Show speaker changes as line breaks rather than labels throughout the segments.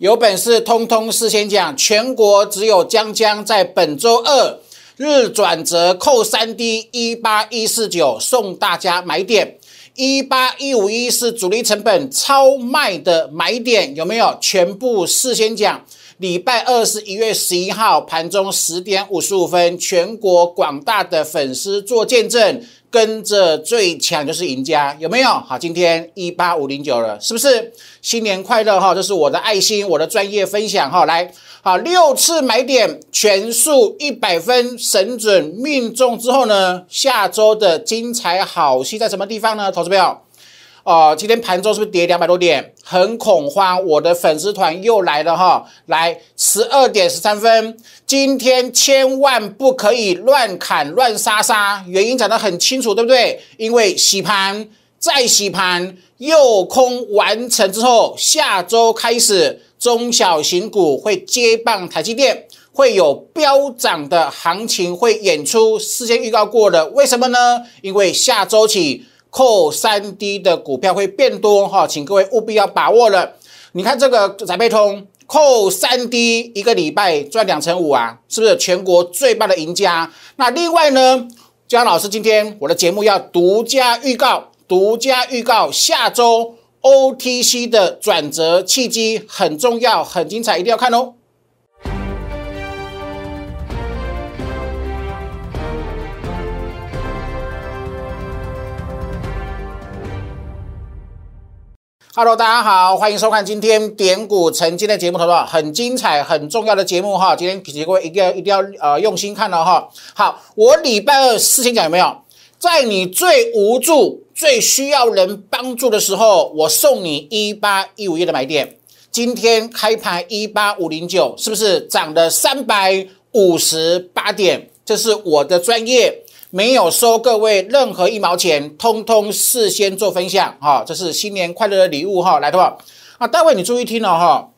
有本事通通事先讲，全国只有江江在本周二日转折扣三 D 一八一四九送大家买点，一八一五一是主力成本超卖的买点，有没有？全部事先讲。礼拜二是一月十一号盘中十点五十五分，全国广大的粉丝做见证。跟着最强就是赢家，有没有？好，今天一八五零九了，是不是？新年快乐哈！这是我的爱心，我的专业分享哈。来，好，六次买点全数一百分，神准命中之后呢？下周的精彩好戏在什么地方呢？投资票。哦，今天盘中是不是跌两百多点？很恐慌，我的粉丝团又来了哈！来，十二点十三分，今天千万不可以乱砍乱杀杀，原因讲得很清楚，对不对？因为洗盘再洗盘，诱空完成之后，下周开始中小型股会接棒台积电，会有飙涨的行情会演出，事先预告过的，为什么呢？因为下周起。扣三 D 的股票会变多哈，请各位务必要把握了。你看这个宅配通扣三 D 一个礼拜赚两成五啊，是不是全国最棒的赢家？那另外呢，江老师今天我的节目要独家预告，独家预告下周 OTC 的转折契机很重要，很精彩，一定要看哦。Hello，大家好，欢迎收看今天点股成金的节目，投资很精彩、很重要的节目哈。今天各位一定要、一定要呃用心看了哈。好，我礼拜二事先讲有没有？在你最无助、最需要人帮助的时候，我送你一八一五页的买点。今天开盘一八五零九，是不是涨了三百五十八点？这是我的专业。没有收各位任何一毛钱，通通事先做分享哈，这是新年快乐的礼物哈，来的话啊，待会你注意听了哈，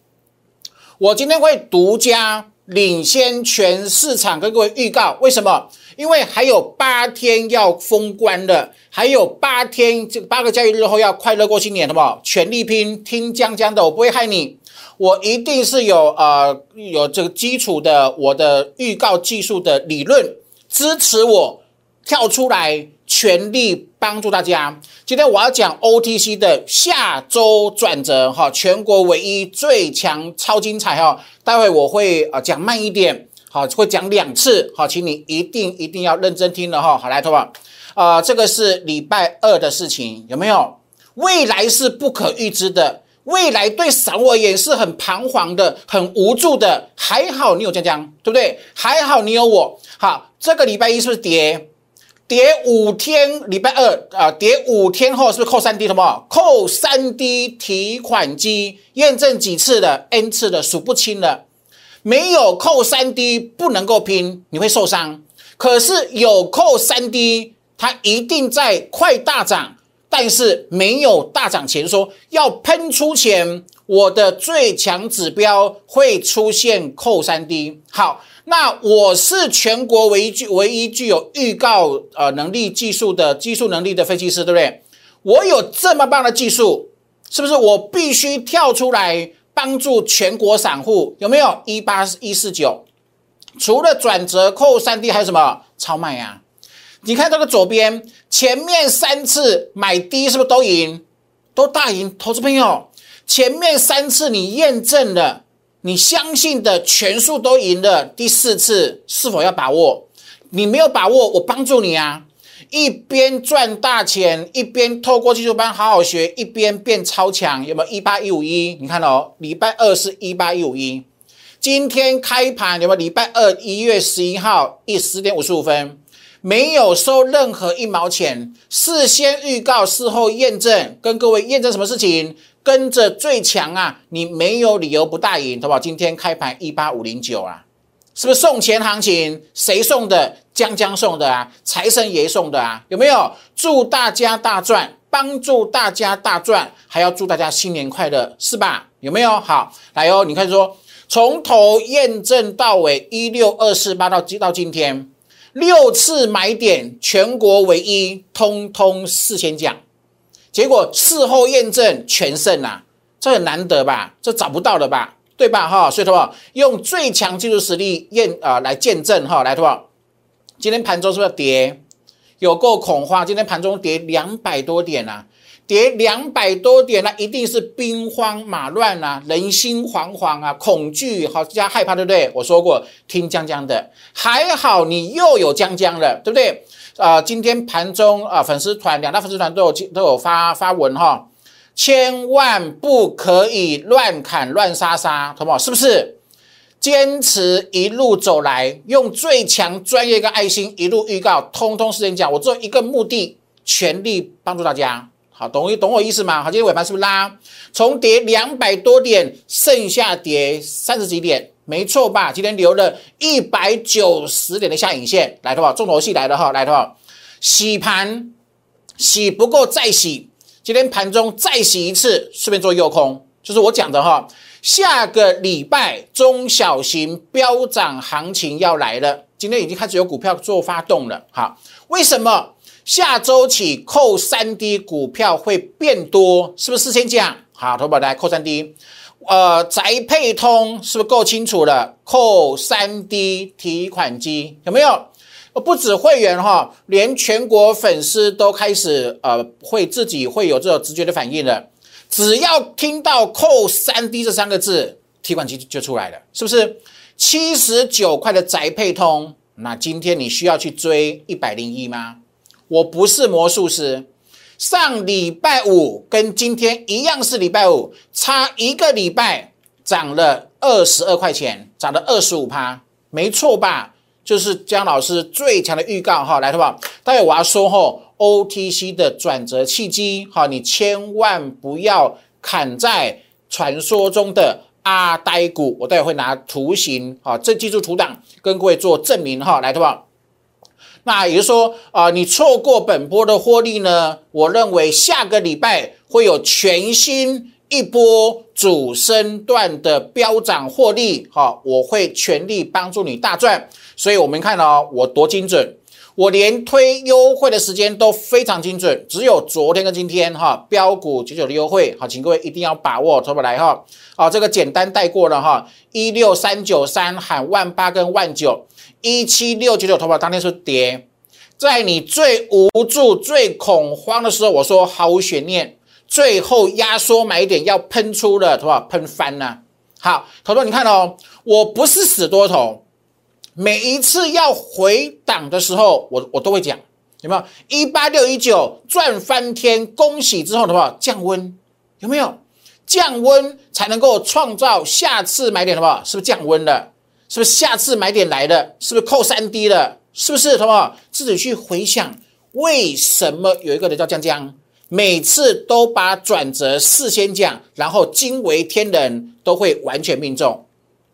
我今天会独家领先全市场跟各位预告，为什么？因为还有八天要封关了，还有八天这八个交易日后要快乐过新年，好不好？全力拼，听江江的，我不会害你，我一定是有呃有这个基础的我的预告技术的理论支持我。跳出来，全力帮助大家。今天我要讲 OTC 的下周转折，哈，全国唯一最强，超精彩哈。待会我会啊讲慢一点，好，会讲两次，好，请你一定一定要认真听了哈。好，来，同学啊，这个是礼拜二的事情，有没有？未来是不可预知的，未来对散户而言是很彷徨的，很无助的。还好你有江江，对不对？还好你有我。好，这个礼拜一是不是跌？跌五天，礼拜二啊，跌五天后是不是扣三 D 什么？扣三 D 提款机验证几次的 N 次的数不清了，没有扣三 D 不能够拼，你会受伤。可是有扣三 D，它一定在快大涨，但是没有大涨前说要喷出前，我的最强指标会出现扣三 D。好。那我是全国唯一具唯一具有预告呃能力技术的技术能力的分析师，对不对？我有这么棒的技术，是不是？我必须跳出来帮助全国散户，有没有？一八一四九，除了转折扣三 D 还有什么超卖呀？你看这个左边前面三次买低是不是都赢？都大赢，投资朋友，前面三次你验证了。你相信的全数都赢了，第四次是否要把握？你没有把握，我帮助你啊！一边赚大钱，一边透过技术班好好学，一边变超强，有没有？一八一五一，你看哦，礼拜二是一八一五一，今天开盘有没有？礼拜二一月十一号一十点五十五分，没有收任何一毛钱，事先预告，事后验证，跟各位验证什么事情？跟着最强啊，你没有理由不大赢，对吧？今天开盘一八五零九啊，是不是送钱行情？谁送的？江江送的啊，财神爷送的啊，有没有？祝大家大赚，帮助大家大赚，还要祝大家新年快乐，是吧？有没有？好，来哦，你看说，从头验证到尾，一六二四八到到今天，六次买点，全国唯一，通通事先讲。结果事后验证全胜啊，这很难得吧？这找不到了吧？对吧？哈，所以说，用最强技术实力验啊来见证哈，来的话，今天盘中是不是跌？有够恐慌，今天盘中跌两百多点啊，跌两百多点，那一定是兵荒马乱啊，人心惶惶啊，恐惧好加害怕，对不对？我说过，听江江的，还好你又有江江了，对不对？啊，今天盘中啊，粉丝团两大粉丝团都有都有发发文哈，千万不可以乱砍乱杀杀，好不好？是不是？坚持一路走来，用最强专业跟爱心一路预告，通通是先讲。我只有一个目的，全力帮助大家。好，懂我懂我意思吗？好，今天尾盘是不是拉？从跌两百多点，剩下跌三十几点，没错吧？今天留了一百九十点的下影线，来的话，重头戏来了哈，来的话，洗盘洗不够再洗，今天盘中再洗一次，顺便做诱空，就是我讲的哈。下个礼拜中小型飙涨行情要来了，今天已经开始有股票做发动了。好，为什么下周起扣三 D 股票会变多？是不是事先讲？好，投保来扣三 D，呃，宅配通是不是够清楚了？扣三 D 提款机有没有？不止会员哈，连全国粉丝都开始呃，会自己会有这种直觉的反应了。只要听到“扣三 D” 这三个字，提款机就出来了，是不是？七十九块的宅配通，那今天你需要去追一百零一吗？我不是魔术师，上礼拜五跟今天一样是礼拜五，差一个礼拜涨了二十二块钱，涨了二十五趴，没错吧？就是姜老师最强的预告哈，来，好不好？待会我要说哈。OTC 的转折契机，哈，你千万不要砍在传说中的阿呆股。我待会会拿图形，好，这技术图档跟各位做证明，哈，来，对吧？那也就是说，啊，你错过本波的获利呢？我认为下个礼拜会有全新一波主升段的飙涨获利，哈，我会全力帮助你大赚。所以我们看哦，我多精准。我连推优惠的时间都非常精准，只有昨天跟今天哈，标股九九的优惠，好，请各位一定要把握，投不来哈，好，这个简单带过了哈，一六三九三喊万八跟万九，一七六九九头发当天是跌，在你最无助、最恐慌的时候，我说毫无悬念，最后压缩买点要喷出了，头发喷翻了，好，投保你看哦，我不是死多头。每一次要回档的时候，我我都会讲，有没有一八六一九赚翻天？恭喜之后的话降温，有没有降温才能够创造下次买点，的话？是不是降温了？是不是下次买点来了？是不是扣三 D 了？是不是，好不好？自己去回想，为什么有一个人叫江江，每次都把转折事先讲，然后惊为天人，都会完全命中。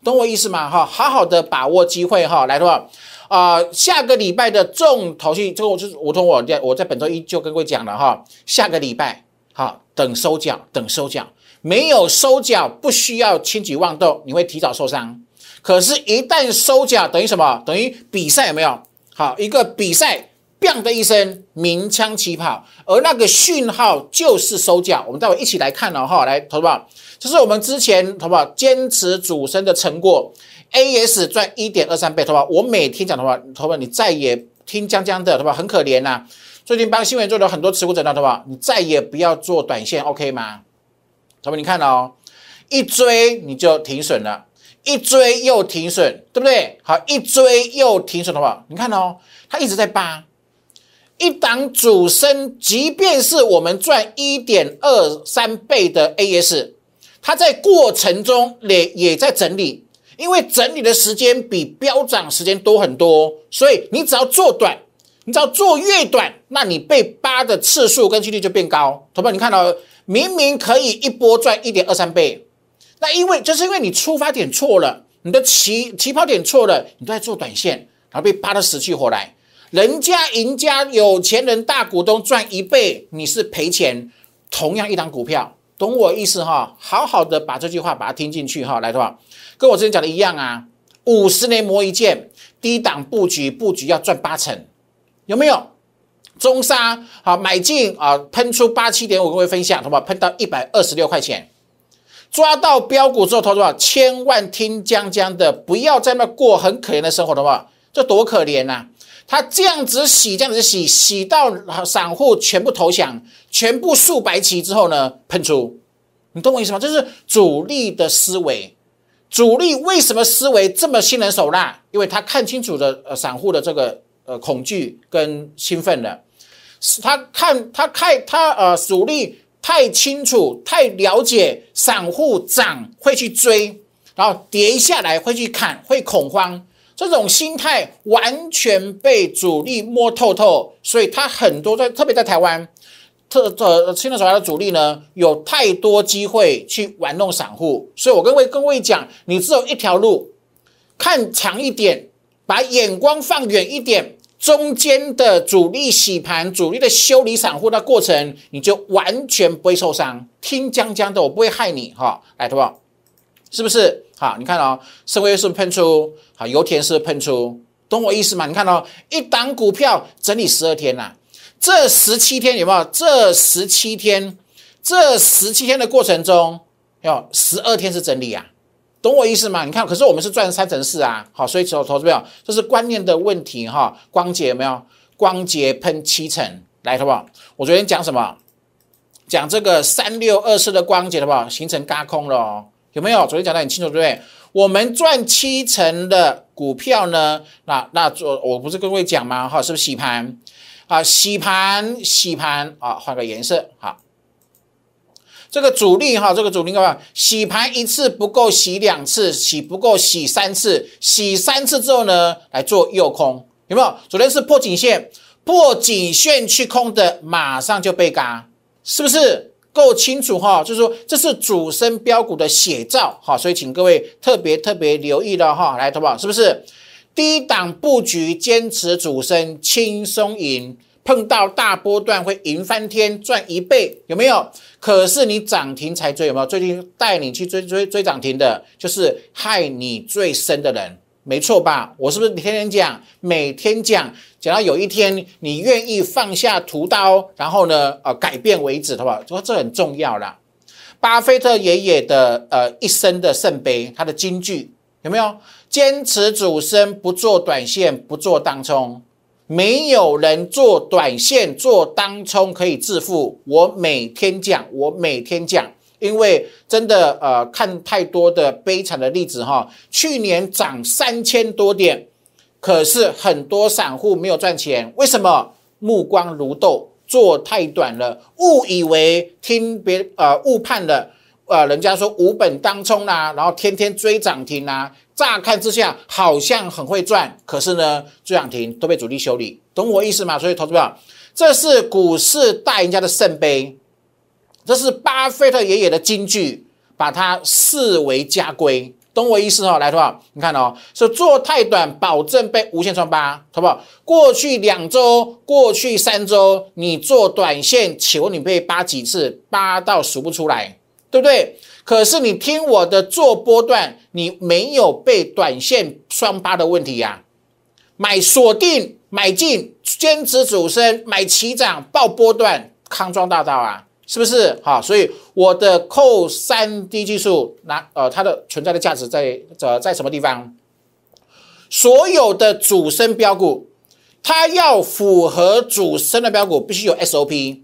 懂我意思吗？哈，好好的把握机会哈，来的话，啊，下个礼拜的重头戏，这个我就是我同我在我在本周一就跟各位讲了哈，下个礼拜好等收脚，等收脚，没有收脚不需要轻举妄动，你会提早受伤。可是，一旦收假，等于什么？等于比赛有没有？好，一个比赛，bang 的一声，鸣枪起跑，而那个讯号就是收假。我们待会一起来看了哈，来，投保。这是我们之前好不好坚持主升的成果，A S 赚一点二三倍，好不好？我每天讲的话，好不好？你再也听江江的，好不好？很可怜呐。最近帮新闻做了很多持股诊断，好不好？你再也不要做短线，OK 吗？好不好？你看哦，一追你就停损了，一追又停损，对不对？好，一追又停损的话，你看哦，它一直在扒一档主升，即便是我们赚一点二三倍的 A S。它在过程中也也在整理，因为整理的时间比飙涨时间多很多，所以你只要做短，你只要做越短，那你被扒的次数跟几率就变高。同学们，你看到明明可以一波赚一点二三倍，那因为就是因为你出发点错了，你的起起跑点错了，你都在做短线，然后被扒得死去活来。人家赢家有钱人大股东赚一倍，你是赔钱。同样一档股票。懂我意思哈，好好的把这句话把它听进去哈，来的话，跟我之前讲的一样啊，五十年磨一剑，低档布局布局要赚八成，有没有？中沙好买进啊，喷出八七点五，各位分享好不好？喷到一百二十六块钱，抓到标股之后，投资者千万听江江的，不要在那过很可怜的生活，好不好？这多可怜呐！他这样子洗，这样子洗，洗到散户全部投降，全部竖白旗之后呢，喷出。你懂我意思吗？这是主力的思维。主力为什么思维这么心狠手辣？因为他看清楚的呃散户的这个呃恐惧跟兴奋了，他看他看他呃主力太清楚太了解散户涨会去追，然后跌下来会去砍会恐慌，这种心态完全被主力摸透透，所以他很多在特别在台湾。特呃，新的手下的主力呢，有太多机会去玩弄散户，所以我跟位各位讲，你只有一条路，看长一点，把眼光放远一点，中间的主力洗盘、主力的修理散户的过程，你就完全不会受伤。听江江的，我不会害你哈，来，好不好？是不是？好，你看哦，深威是不是喷出？好，油田是不是喷出？懂我意思吗？你看哦，一档股票整理十二天呐。这十七天有没有？这十七天，这十七天的过程中，要十二天是整理啊，懂我意思吗？你看，可是我们是赚三成四啊，好，所以投投资有？这是观念的问题哈。光洁有没有？光洁喷七成，来，好不好？我昨天讲什么？讲这个三六二四的光洁，好不好？形成嘎空了，哦有没有？昨天讲的很清楚，对不对？我们赚七成的股票呢？那那做我不是跟各位讲吗？哈，是不是洗盘？啊，洗盘，洗盘啊，换个颜色，好。这个主力哈，这个主力干嘛？洗盘一次不够，洗两次，洗不够，洗三次，洗三次之后呢，来做诱空，有没有？昨天是破颈线，破颈线去空的，马上就被嘎，是不是够清楚哈？就是说，这是主升标股的写照哈，所以请各位特别特别留意了哈，来，投保是不是？低档布局，坚持主升，轻松赢。碰到大波段会赢翻天，赚一倍，有没有？可是你涨停才追，有没有？最近带你去追追追涨停的，就是害你最深的人，没错吧？我是不是天天讲，每天讲，讲到有一天你愿意放下屠刀，然后呢，呃，改变为止，好不好？这很重要啦。巴菲特爷爷的呃一生的圣杯，他的金句有没有？坚持主升，不做短线，不做当冲。没有人做短线、做当冲可以致富。我每天讲，我每天讲，因为真的呃，看太多的悲惨的例子哈。去年涨三千多点，可是很多散户没有赚钱，为什么？目光如豆，做太短了，误以为听别呃误判了。呃，人家说五本当冲啦，然后天天追涨停啦，乍看之下好像很会赚，可是呢，追涨停都被主力修理，懂我意思吗？所以，投资者，这是股市大赢家的圣杯，这是巴菲特爷爷的金句，把它视为家规，懂我意思哦？来，投资你看哦，是做太短，保证被无限穿八，好不好？过去两周，过去三周，你做短线，请问你被扒几次？扒到数不出来。对不对？可是你听我的做波段，你没有被短线双八的问题呀？买锁定买进，坚持主升，买齐涨报波段，康庄大道啊，是不是？好，所以我的扣三 D 技术，那呃，它的存在的价值在在在什么地方？所有的主升标股，它要符合主升的标股，必须有 SOP，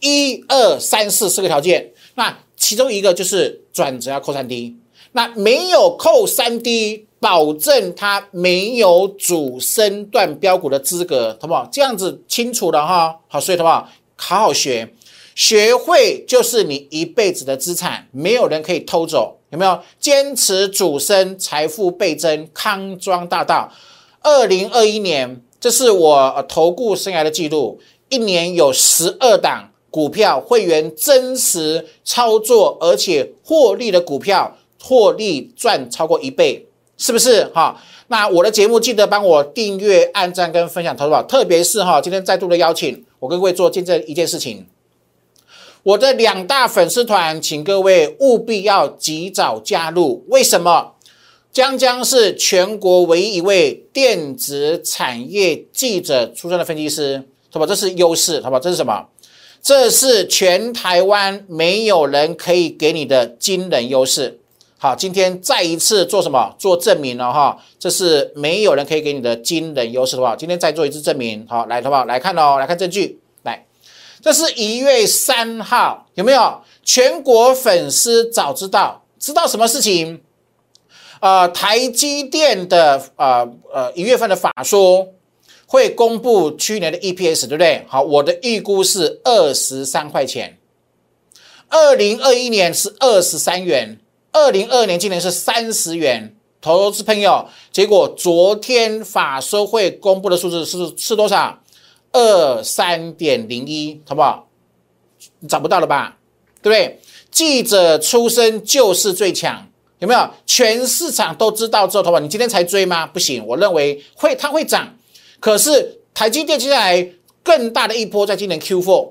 一二三四四个条件，那。其中一个就是转折要扣三 D，那没有扣三 D，保证它没有主升段标股的资格，好不好？这样子清楚了哈，好，所以好不好？好好学，学会就是你一辈子的资产，没有人可以偷走，有没有？坚持主升，财富倍增，康庄大道。二零二一年，这是我投顾生涯的记录，一年有十二档。股票会员真实操作，而且获利的股票，获利赚超过一倍，是不是哈？那我的节目记得帮我订阅、按赞跟分享，投保。特别是哈，今天再度的邀请，我跟各位做见证一件事情。我的两大粉丝团，请各位务必要及早加入。为什么？江江是全国唯一一位电子产业记者出身的分析师，好吧？这是优势，好吧？这是什么？这是全台湾没有人可以给你的惊人优势。好，今天再一次做什么？做证明了哈，这是没有人可以给你的惊人优势，好不好？今天再做一次证明，好，来，好不好？来看哦，来看证据，来，这是一月三号，有没有？全国粉丝早知道，知道什么事情？呃，台积电的呃呃一月份的法说会公布去年的 EPS，对不对？好，我的预估是二十三块钱，二零二一年是二十三元。二零二年今年是三十元，投资朋友，结果昨天法收会公布的数字是是多少？二三点零一，好不好？找不到了吧？对不对？记者出身就是最强，有没有？全市场都知道之后，好不你今天才追吗？不行，我认为会它会涨，可是台积电接下来更大的一波在今年 Q4，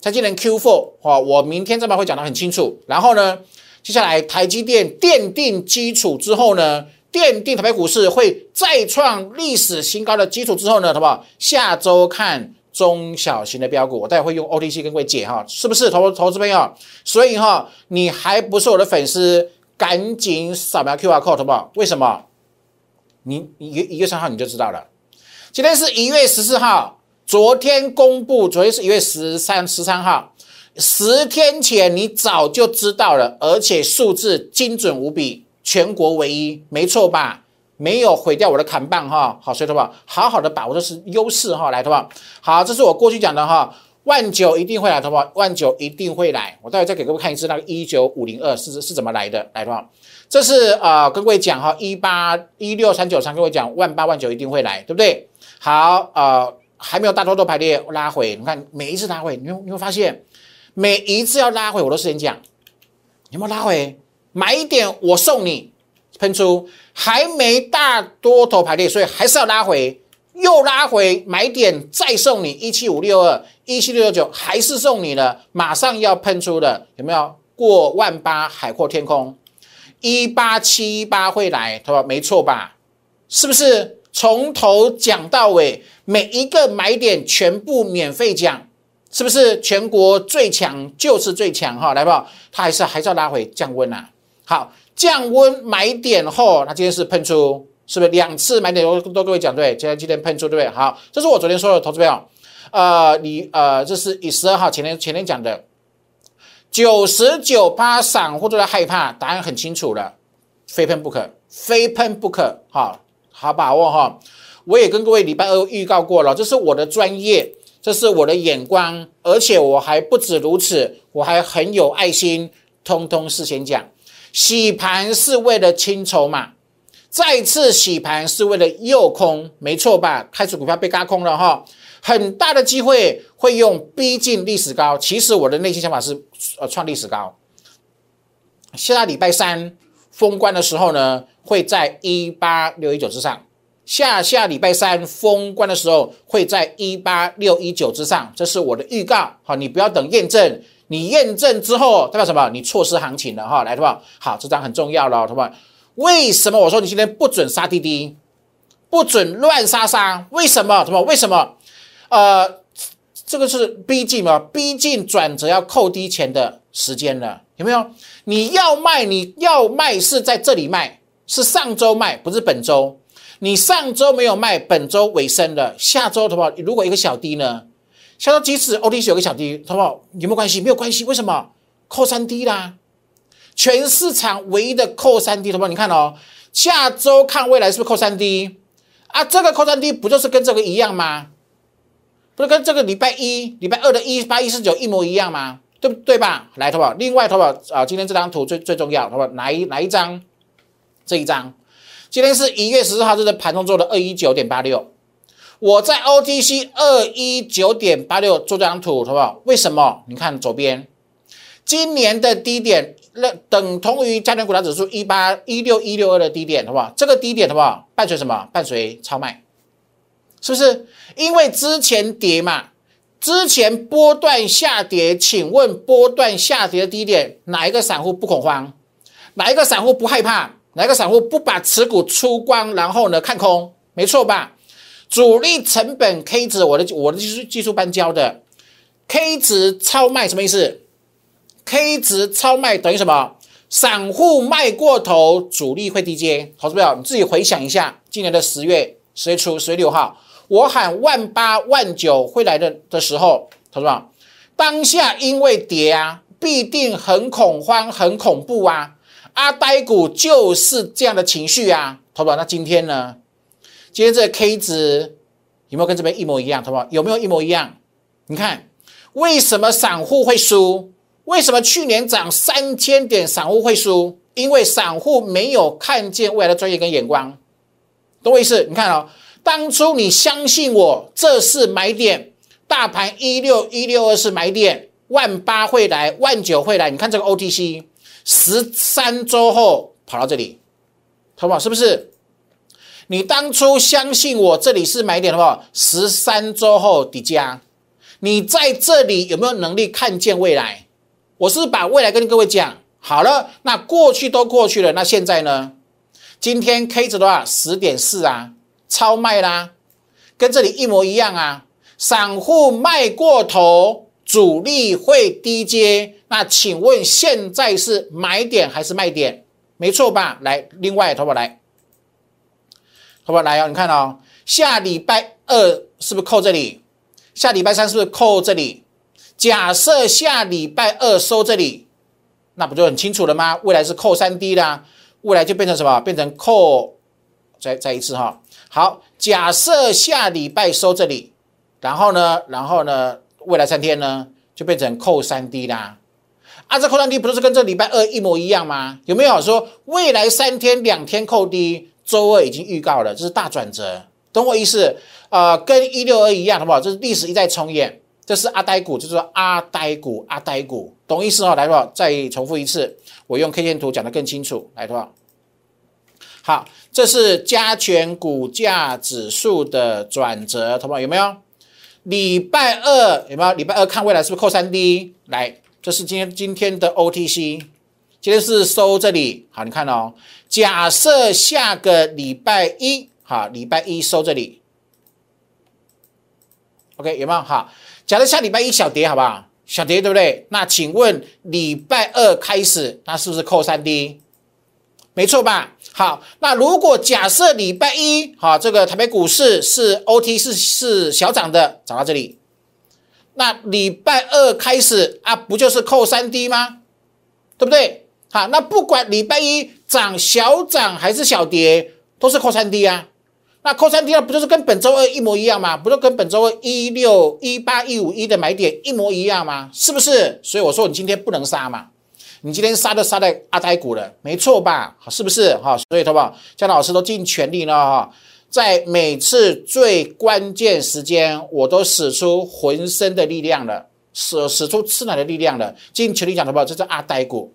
在今年 Q4，哦，我明天这边会讲得很清楚。然后呢？接下来，台积电奠定基础之后呢，奠定台北股市会再创历史新高的基础之后呢，好不好？下周看中小型的标股，我待会用 OTC 跟各位解哈，是不是投投资朋友？所以哈，你还不是我的粉丝，赶紧扫描 QR code 好不好？为什么？你一一月三号你就知道了。今天是一月十四号，昨天公布，昨天是一月十三十三号。十天前你早就知道了，而且数字精准无比，全国唯一，没错吧？没有毁掉我的砍棒哈。好，所以的话，好好的把握的是优势哈，来的话，好，这是我过去讲的哈，万九一定会来的话，万九一定会来。我待会再给各位看一次那个一九五零二是是怎么来的，来的话，这是呃跟各位讲哈，一八一六三九三，跟各位讲万八万九一定会来，对不对？好，呃，还没有大多多排列拉回，你看每一次拉回，你会你会发现。每一次要拉回，我都是先讲，有没有拉回？买一点我送你，喷出还没大多头排列，所以还是要拉回，又拉回，买点再送你一七五六二一七六六九，还是送你了，马上要喷出的，有没有过万八海阔天空？一八七八会来，对吧？没错吧？是不是从头讲到尾，每一个买点全部免费讲？是不是全国最强就是最强哈？来吧，它还是还是要拉回降温呐。好，降温买点后，它今天是喷出，是不是两次买点都都各位讲对？今天今天喷出对不对？好，这是我昨天说的投资票，呃，你呃，这是以十二号前天前天讲的，九十九趴散户都在害怕，答案很清楚了，非喷不可，非喷不可，哈好把握哈。我也跟各位礼拜二预告过了，这是我的专业。这是我的眼光，而且我还不止如此，我还很有爱心，通通事先讲。洗盘是为了清筹码，再次洗盘是为了诱空，没错吧？开始股票被嘎空了哈，很大的机会会用逼近历史高。其实我的内心想法是，呃，创历史高。下礼拜三封关的时候呢，会在一八六一九之上。下下礼拜三封关的时候，会在一八六一九之上，这是我的预告。好，你不要等验证，你验证之后代表什么？你错失行情了哈。来，同学好，这张很重要了，同学为什么我说你今天不准杀滴滴，不准乱杀杀？为什么？什么为什么？呃，这个是逼近嘛，逼近转折要扣低钱的时间了，有没有？你要卖，你要卖是在这里卖，是上周卖，不是本周。你上周没有卖，本周尾声了，下周好不好？如果一个小低呢？下周即使 OTC 有个小低，好不好？有没有关系？没有关系，为什么？扣三低啦，全市场唯一的扣三低，好不好？你看哦，下周看未来是不是扣三低啊？这个扣三低不就是跟这个一样吗？不是跟这个礼拜一、礼拜二的一八一四九一模一样吗？对不对吧？来，好不好？另外，好不好？啊，今天这张图最最重要，好不好？哪一哪一张？这一张。今天是一月十四号，这是盘中做的二一九点八六。我在 OTC 二一九点八六做这张图，好不好？为什么？你看左边，今年的低点，那等同于加权股价指数一八一六一六二的低点，好不好？这个低点，好不好？伴随什么？伴随超卖，是不是？因为之前跌嘛，之前波段下跌，请问波段下跌的低点，哪一个散户不恐慌？哪一个散户不害怕？哪一个散户不把持股出光，然后呢看空？没错吧？主力成本 K 值，我的我的技术技术班教的，K 值超卖什么意思？K 值超卖等于什么？散户卖过头，主力会低接。投资朋友，你自己回想一下，今年的十月十月初十月六号，我喊万八万九会来的的时候，投资朋友，当下因为跌啊，必定很恐慌、很恐怖啊。阿呆股就是这样的情绪啊，投资朋友。那今天呢？今天这个 K 值有没有跟这边一模一样？投资朋友有没有一模一样？你看，为什么散户会输？为什么去年涨三千点，散户会输？因为散户没有看见未来的专业跟眼光，懂我意思？你看哦，当初你相信我，这是买点，大盘一六一六二是买点，万八会来，万九会来。你看这个 OTC，十三周后跑到这里，好不好？是不是？你当初相信我，这里是买点，好不好？十三周后底价，你在这里有没有能力看见未来？我是把未来跟各位讲好了，那过去都过去了，那现在呢？今天 K 值的话十点四啊，超卖啦，跟这里一模一样啊。散户卖过头，主力会低接。那请问现在是买点还是卖点？没错吧？来，另外淘宝来，淘宝来哦，你看哦，下礼拜二是不是扣这里？下礼拜三是不是扣这里？假设下礼拜二收这里，那不就很清楚了吗？未来是扣三 D 啦，未来就变成什么？变成扣，再再一次哈。好，假设下礼拜收这里，然后呢，然后呢，未来三天呢，就变成扣三 D 啦。啊，这扣三 D 不是跟这礼拜二一模一样吗？有没有说未来三天两天扣低？周二已经预告了，这是大转折，懂我意思？呃，跟一六二一样，好不好？这是历史一再重演。这是阿呆股，就是说阿呆股，阿呆股，懂意思哦？来吧，再重复一次，我用 K 线图讲得更清楚，来吧。好，这是加权股价指数的转折，同学有没有？礼拜二有没有？礼拜二看未来是不是扣三 D？来，这是今天今天的 OTC，今天是收这里，好，你看哦。假设下个礼拜一，好，礼拜一收这里，OK 有没有？好。假设下礼拜一小跌，好不好？小跌对不对？那请问礼拜二开始，那是不是扣三 D？没错吧？好，那如果假设礼拜一，好，这个台北股市是 OT 是是小涨的，涨到这里，那礼拜二开始啊，不就是扣三 D 吗？对不对？好，那不管礼拜一涨小涨还是小跌，都是扣三 D 啊。那扣三 D 二不就是跟本周二一模一样吗？不就跟本周二一六一八一五一的买点一模一样吗？是不是？所以我说你今天不能杀嘛，你今天杀都杀在阿呆股了，没错吧？是不是？哈，所以好不好？姜老师都尽全力了哈，在每次最关键时间，我都使出浑身的力量了，使使出吃奶的力量了，尽全力讲好不好？这是阿呆股。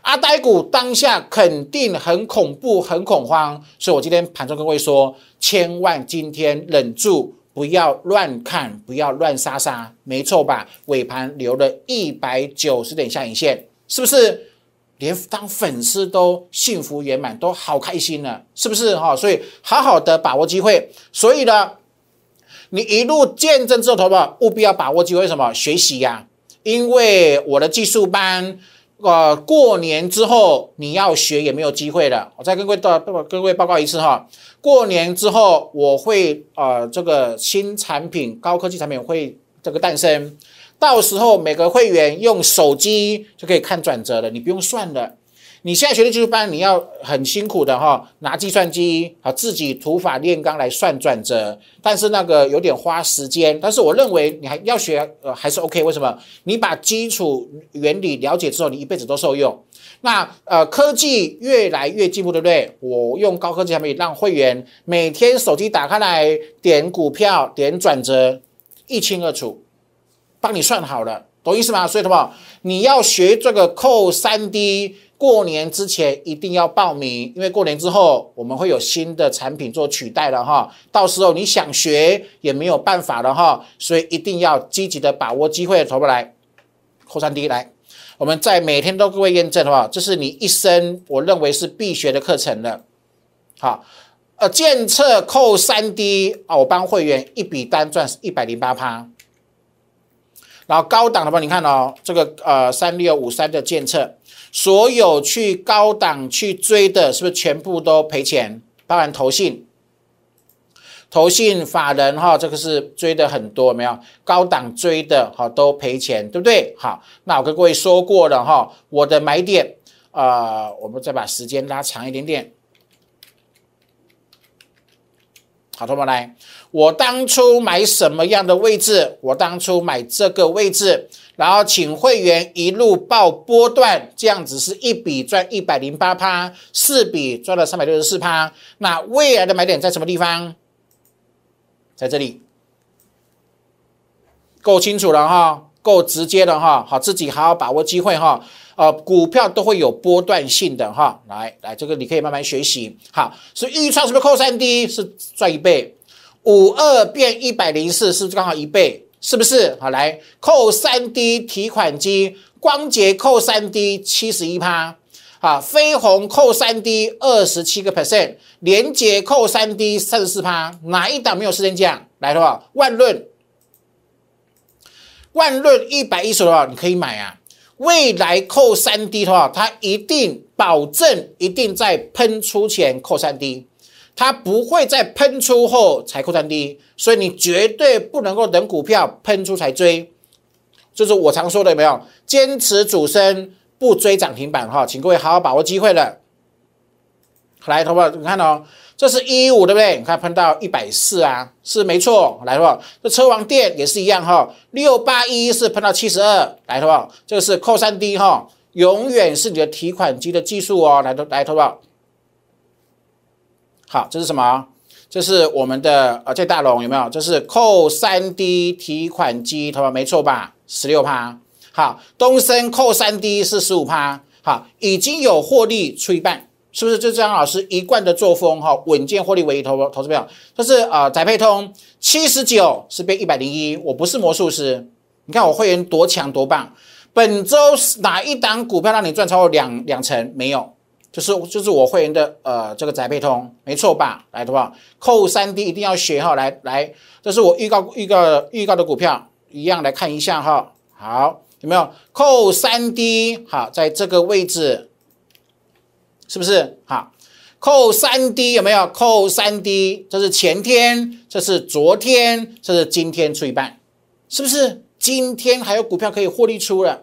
阿呆股当下肯定很恐怖、很恐慌，所以我今天盘中跟各位说，千万今天忍住，不要乱看，不要乱杀杀，没错吧？尾盘留了一百九十点下影线，是不是？连当粉丝都幸福圆满，都好开心了，是不是？哈，所以好好的把握机会。所以呢，你一路见证之后，投保务必要把握机会，什么？学习呀，因为我的技术班。呃，过年之后你要学也没有机会了。我再跟各位报跟各位报告一次哈，过年之后我会呃这个新产品高科技产品会这个诞生，到时候每个会员用手机就可以看转折了，你不用算了。你现在学的技术班，你要很辛苦的哈，拿计算机啊，自己土法炼钢来算转折，但是那个有点花时间。但是我认为你还要学，呃，还是 OK。为什么？你把基础原理了解之后，你一辈子都受用。那呃，科技越来越进步，对不对？我用高科技产品让会员每天手机打开来点股票、点转折，一清二楚，帮你算好了，懂意思吗？所以，什么？你要学这个扣三 D。过年之前一定要报名，因为过年之后我们会有新的产品做取代了哈。到时候你想学也没有办法了哈，所以一定要积极的把握机会，投不来，扣三 D 来，我们在每天都各位验证的话，这是你一生我认为是必学的课程了。好，呃，检测扣三 D 啊，我帮会员一笔单赚一百零八趴。然后高档的话，你看哦，这个呃三六五三的建测，所有去高档去追的，是不是全部都赔钱？包含投信、投信法人哈，这个是追的很多，没有高档追的哈都赔钱，对不对？好，那我跟各位说过了哈，我的买点啊，我们再把时间拉长一点点。好，同学们来，我当初买什么样的位置？我当初买这个位置，然后请会员一路报波段，这样子是一笔赚一百零八趴，四笔赚了三百六十四趴。那未来的买点在什么地方？在这里，够清楚了哈，够直接了哈，好，自己好好把握机会哈。呃，股票都会有波段性的哈，来来，这个你可以慢慢学习。好，所以预创是不是扣三 D 是赚一倍？五二变一百零四是不是刚好一倍？是不是？好，来扣三 D 提款机，光捷扣三 D 七十一趴，好，飞鸿扣三 D 二十七个 percent，连捷扣三 D 三十四趴，哪一档没有时间讲？来的话，万润，万润一百一十的话，你可以买啊。未来扣三 D 的话，它一定保证一定在喷出前扣三 D，它不会在喷出后才扣三 D，所以你绝对不能够等股票喷出才追，就是我常说的有没有？坚持主升不追涨停板哈，请各位好好把握机会了。来，同学们，你看哦。这是一五对不对？你看碰到一百四啊，是没错。来的话，这车王店也是一样哈。六八一是碰到七十二，来的话，这个是扣三 D 哈，永远是你的提款机的技术哦。来，来，投保。好，这是什么？这是我们的呃，这大龙有没有？这是扣三 D 提款机，投保没错吧？十六趴。好，东升扣三 D 是十五趴。好，已经有获利出一半。是不是就张老师一贯的作风哈？稳健获利为投投资票，这是啊，载配通七十九是变一百零一，我不是魔术师，你看我会员多强多棒。本周哪一档股票让你赚超过两两成？没有，就是就是我会员的呃这个载配通，没错吧？来的话，扣三 D 一定要学哈，来来，这是我预告预告预告的股票，一样来看一下哈。好，有没有扣三 D？好，在这个位置。是不是好？扣三 D 有没有？扣三 D，这是前天，这是昨天，这是今天出一半，是不是？今天还有股票可以获利出了，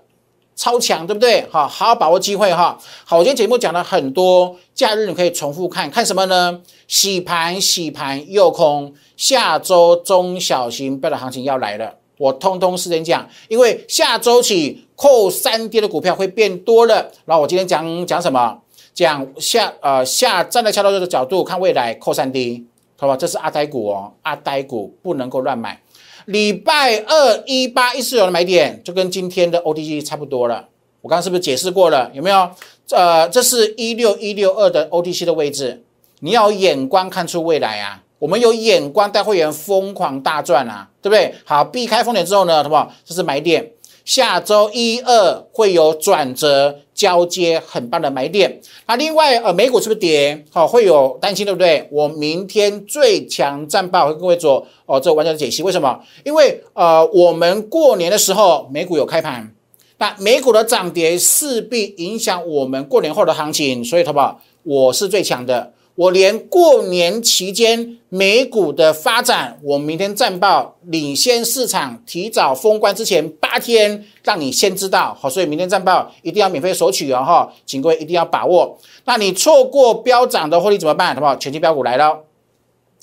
超强，对不对？好，好好把握机会哈。好，我今天节目讲了很多，假日你可以重复看看什么呢？洗盘，洗盘，诱空，下周中小型标的行情要来了，我通通事先讲，因为下周起扣三 D 的股票会变多了。然后我今天讲讲什么？讲下呃下站在下周的角度看未来扣三 D，好吧？这是阿呆股哦，阿呆股不能够乱买。礼拜二一八一四有的买点，就跟今天的 OTC 差不多了。我刚刚是不是解释过了？有没有？呃，这是一六一六二的 OTC 的位置，你要眼光看出未来啊！我们有眼光带会员疯狂大赚啊，对不对？好，避开风险之后呢，好不好？这是买点。下周一二会有转折交接，很棒的买点。那另外，呃，美股是不是跌？好，会有担心，对不对？我明天最强战报会跟各位做哦，做完整的解析。为什么？因为呃，我们过年的时候美股有开盘，那美股的涨跌势必影响我们过年后的行情，所以，好不好？我是最强的。我连过年期间美股的发展，我明天战报领先市场，提早封关之前八天，让你先知道。好，所以明天战报一定要免费索取哦，哈，请各位一定要把握。那你错过飙涨的获利怎么办？好不好？全新标股来了，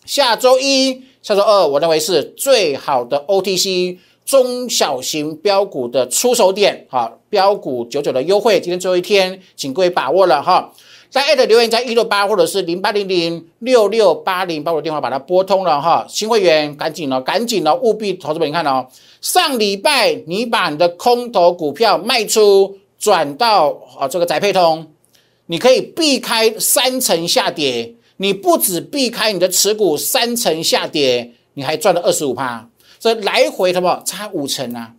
下周一、下周二，我认为是最好的 OTC 中小型标股的出手点。好，标股九九的优惠，今天最后一天，请各位把握了哈。在艾特留言，在一六八或者是零八零零六六八零，把我的电话把它拨通了哈。新会员赶紧了，赶紧了，务必投资本你看哦。上礼拜你把你的空头股票卖出，转到啊这个宅配通，你可以避开三层下跌。你不止避开你的持股三层下跌，你还赚了二十五趴，这来回什么差五成啊？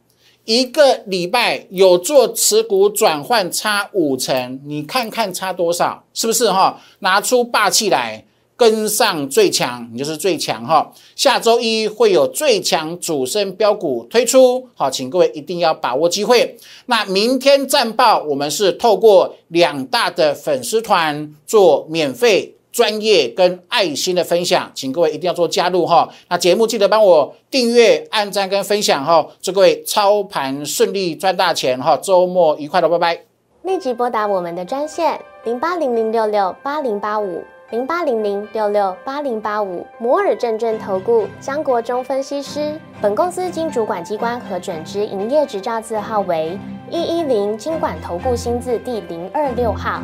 一个礼拜有做持股转换差五成，你看看差多少，是不是哈？拿出霸气来，跟上最强，你就是最强哈。下周一会有最强主升标股推出，好，请各位一定要把握机会。那明天战报，我们是透过两大的粉丝团做免费、专业跟爱心的分享，请各位一定要做加入哈。那节目记得帮我订阅、按赞跟分享哈。祝各位操盘顺利，赚大钱哈！周末愉快的，拜拜。
立即拨打我们的专线零八零零六六八零八五。零八零零六六八零八五摩尔证券投顾江国忠分析师，本公司经主管机关核准之营业执照字号为一一零金管投顾新字第零二六号。